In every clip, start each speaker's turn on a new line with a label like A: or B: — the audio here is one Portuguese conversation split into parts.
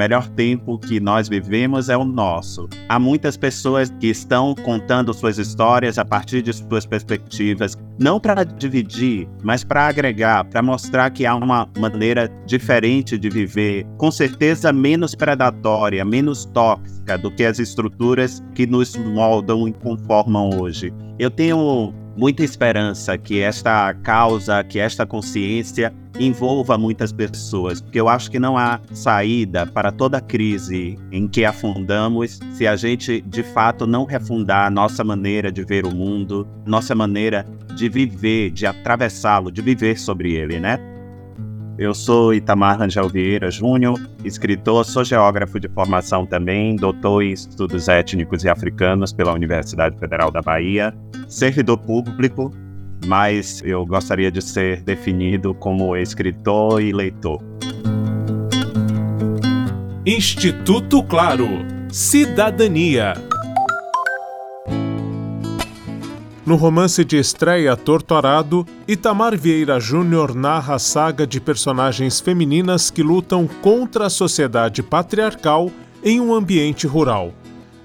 A: melhor tempo que nós vivemos é o nosso. Há muitas pessoas que estão contando suas histórias a partir de suas perspectivas, não para dividir, mas para agregar, para mostrar que há uma maneira diferente de viver, com certeza menos predatória, menos tóxica do que as estruturas que nos moldam e conformam hoje. Eu tenho muita esperança que esta causa, que esta consciência envolva muitas pessoas, porque eu acho que não há saída para toda crise em que afundamos se a gente de fato não refundar a nossa maneira de ver o mundo, nossa maneira de viver, de atravessá-lo, de viver sobre ele, né? Eu sou Itamar Rangel Vieira Júnior, escritor, sou geógrafo de formação também, doutor em estudos étnicos e africanos pela Universidade Federal da Bahia, servidor público, mas eu gostaria de ser definido como escritor e leitor.
B: Instituto Claro Cidadania No romance de estreia Torturado, Itamar Vieira Júnior narra a saga de personagens femininas que lutam contra a sociedade patriarcal em um ambiente rural.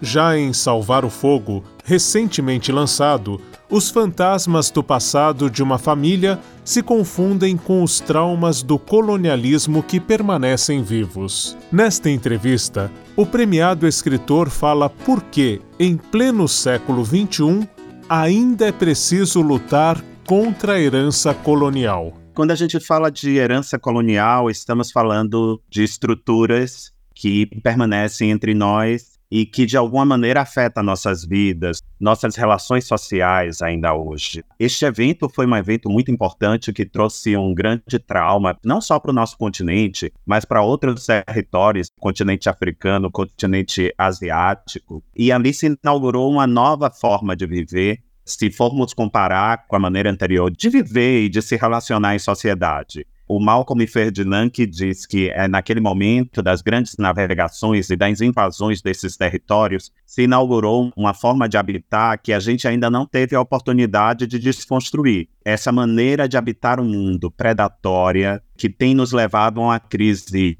B: Já em Salvar o Fogo, recentemente lançado, os fantasmas do passado de uma família se confundem com os traumas do colonialismo que permanecem vivos. Nesta entrevista, o premiado escritor fala por que, em pleno século XXI, ainda é preciso lutar contra a herança colonial.
A: Quando a gente fala de herança colonial, estamos falando de estruturas que permanecem entre nós e que de alguma maneira afetam nossas vidas, nossas relações sociais ainda hoje. Este evento foi um evento muito importante que trouxe um grande trauma, não só para o nosso continente, mas para outros territórios, continente africano, continente asiático. E ali se inaugurou uma nova forma de viver se formos comparar com a maneira anterior de viver e de se relacionar em sociedade. O Malcolm Ferdinand que diz que é naquele momento das grandes navegações e das invasões desses territórios se inaugurou uma forma de habitar que a gente ainda não teve a oportunidade de desconstruir. Essa maneira de habitar o um mundo predatória que tem nos levado a uma crise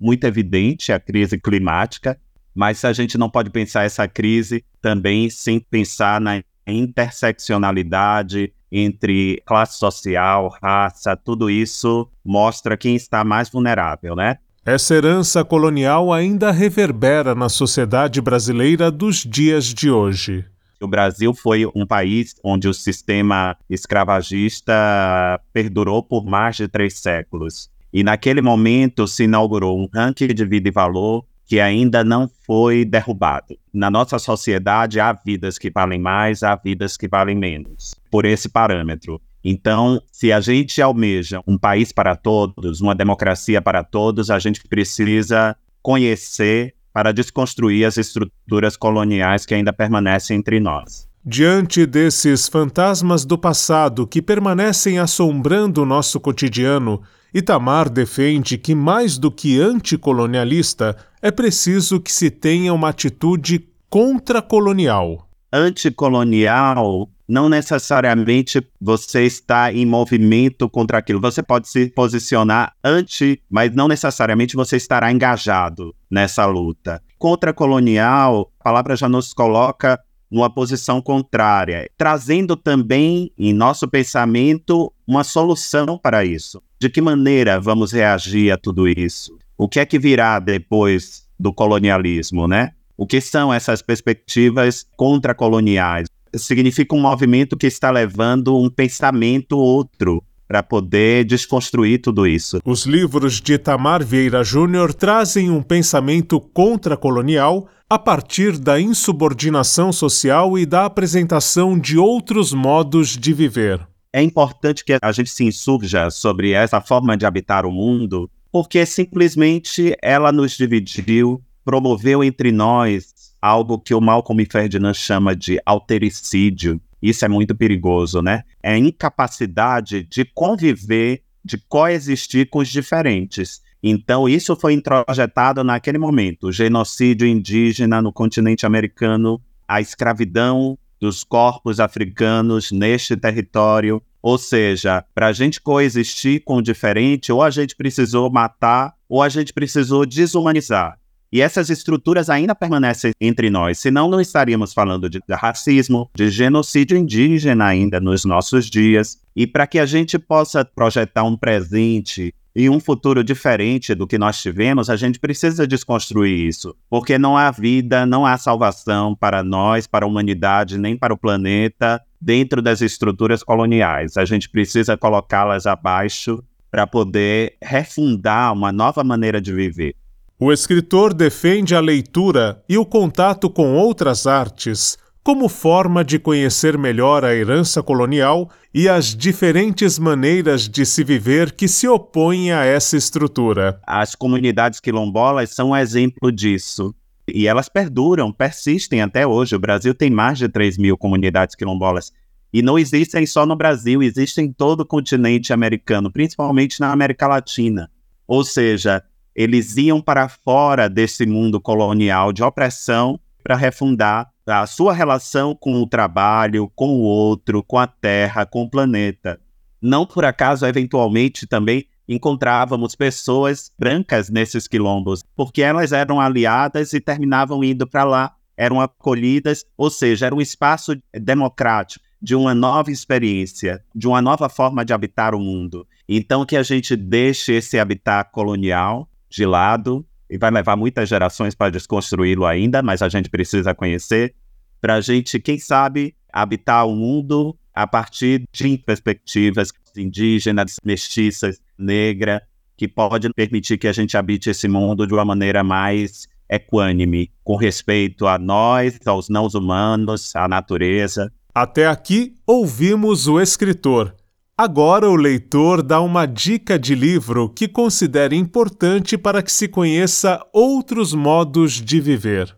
A: muito evidente, a crise climática, mas a gente não pode pensar essa crise também sem pensar na interseccionalidade entre classe social, raça, tudo isso mostra quem está mais vulnerável, né?
B: Essa herança colonial ainda reverbera na sociedade brasileira dos dias de hoje.
A: O Brasil foi um país onde o sistema escravagista perdurou por mais de três séculos. E naquele momento se inaugurou um ranking de vida e valor que ainda não foi derrubado. Na nossa sociedade, há vidas que valem mais, há vidas que valem menos, por esse parâmetro. Então, se a gente almeja um país para todos, uma democracia para todos, a gente precisa conhecer para desconstruir as estruturas coloniais que ainda permanecem entre nós.
B: Diante desses fantasmas do passado que permanecem assombrando o nosso cotidiano, Itamar defende que, mais do que anticolonialista, é preciso que se tenha uma atitude contracolonial.
A: Anticolonial não necessariamente você está em movimento contra aquilo. Você pode se posicionar anti, mas não necessariamente você estará engajado nessa luta. Contra-colonial, a palavra já nos coloca numa posição contrária, trazendo também em nosso pensamento uma solução para isso. De que maneira vamos reagir a tudo isso? O que é que virá depois do colonialismo, né? O que são essas perspectivas contra-coloniais? Significa um movimento que está levando um pensamento outro para poder desconstruir tudo isso.
B: Os livros de Tamar Vieira Júnior trazem um pensamento contra-colonial a partir da insubordinação social e da apresentação de outros modos de viver.
A: É importante que a gente se insurja sobre essa forma de habitar o mundo, porque simplesmente ela nos dividiu, promoveu entre nós algo que o Malcolm Ferdinand chama de altericídio. Isso é muito perigoso, né? É a incapacidade de conviver, de coexistir com os diferentes. Então, isso foi introjetado naquele momento: o genocídio indígena no continente americano, a escravidão dos corpos africanos neste território, Ou seja, para a gente coexistir com o diferente, ou a gente precisou matar, ou a gente precisou desumanizar. E essas estruturas ainda permanecem entre nós, senão não estaríamos falando de racismo, de genocídio indígena ainda nos nossos dias. E para que a gente possa projetar um presente e um futuro diferente do que nós tivemos, a gente precisa desconstruir isso, porque não há vida, não há salvação para nós, para a humanidade, nem para o planeta dentro das estruturas coloniais. A gente precisa colocá-las abaixo para poder refundar uma nova maneira de viver.
B: O escritor defende a leitura e o contato com outras artes como forma de conhecer melhor a herança colonial e as diferentes maneiras de se viver que se opõem a essa estrutura.
A: As comunidades quilombolas são um exemplo disso. E elas perduram, persistem até hoje. O Brasil tem mais de 3 mil comunidades quilombolas. E não existem só no Brasil, existem em todo o continente americano, principalmente na América Latina. Ou seja, eles iam para fora desse mundo colonial de opressão para refundar a sua relação com o trabalho, com o outro, com a terra, com o planeta. Não por acaso, eventualmente, também encontrávamos pessoas brancas nesses quilombos, porque elas eram aliadas e terminavam indo para lá, eram acolhidas, ou seja, era um espaço democrático de uma nova experiência, de uma nova forma de habitar o mundo. Então, que a gente deixe esse habitat colonial de lado, e vai levar muitas gerações para desconstruí-lo ainda, mas a gente precisa conhecer, para a gente, quem sabe, habitar o mundo a partir de perspectivas indígenas, mestiças, negra, que pode permitir que a gente habite esse mundo de uma maneira mais equânime, com respeito a nós, aos não humanos, à natureza.
B: Até aqui ouvimos o escritor Agora o leitor dá uma dica de livro que considera importante para que se conheça outros modos de viver.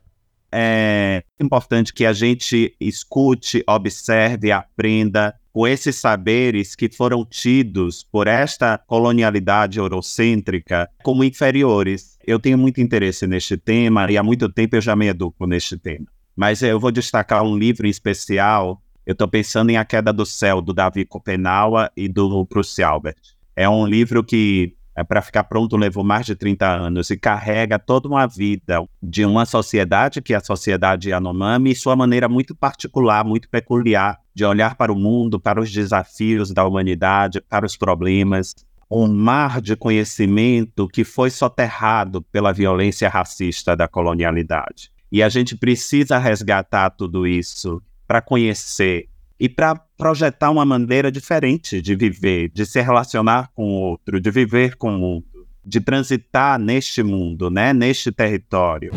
A: É importante que a gente escute, observe, aprenda com esses saberes que foram tidos por esta colonialidade eurocêntrica como inferiores. Eu tenho muito interesse neste tema e há muito tempo eu já me educo neste tema. Mas eu vou destacar um livro em especial eu estou pensando em A Queda do Céu, do Davi Kopenawa e do Bruce Albert. É um livro que, é, para ficar pronto, levou mais de 30 anos e carrega toda uma vida de uma sociedade, que é a sociedade Yanomami, e sua maneira muito particular, muito peculiar de olhar para o mundo, para os desafios da humanidade, para os problemas. Um mar de conhecimento que foi soterrado pela violência racista da colonialidade. E a gente precisa resgatar tudo isso para conhecer e para projetar uma maneira diferente de viver, de se relacionar com o outro, de viver com o mundo, de transitar neste mundo, né, neste território.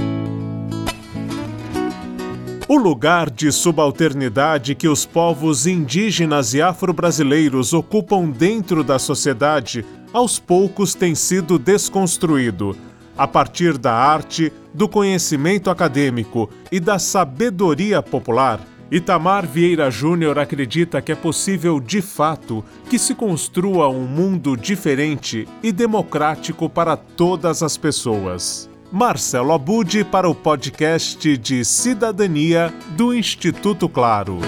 B: O lugar de subalternidade que os povos indígenas e afro-brasileiros ocupam dentro da sociedade, aos poucos tem sido desconstruído, a partir da arte, do conhecimento acadêmico e da sabedoria popular Itamar Vieira Júnior acredita que é possível, de fato, que se construa um mundo diferente e democrático para todas as pessoas. Marcelo Abude para o podcast de Cidadania do Instituto Claro.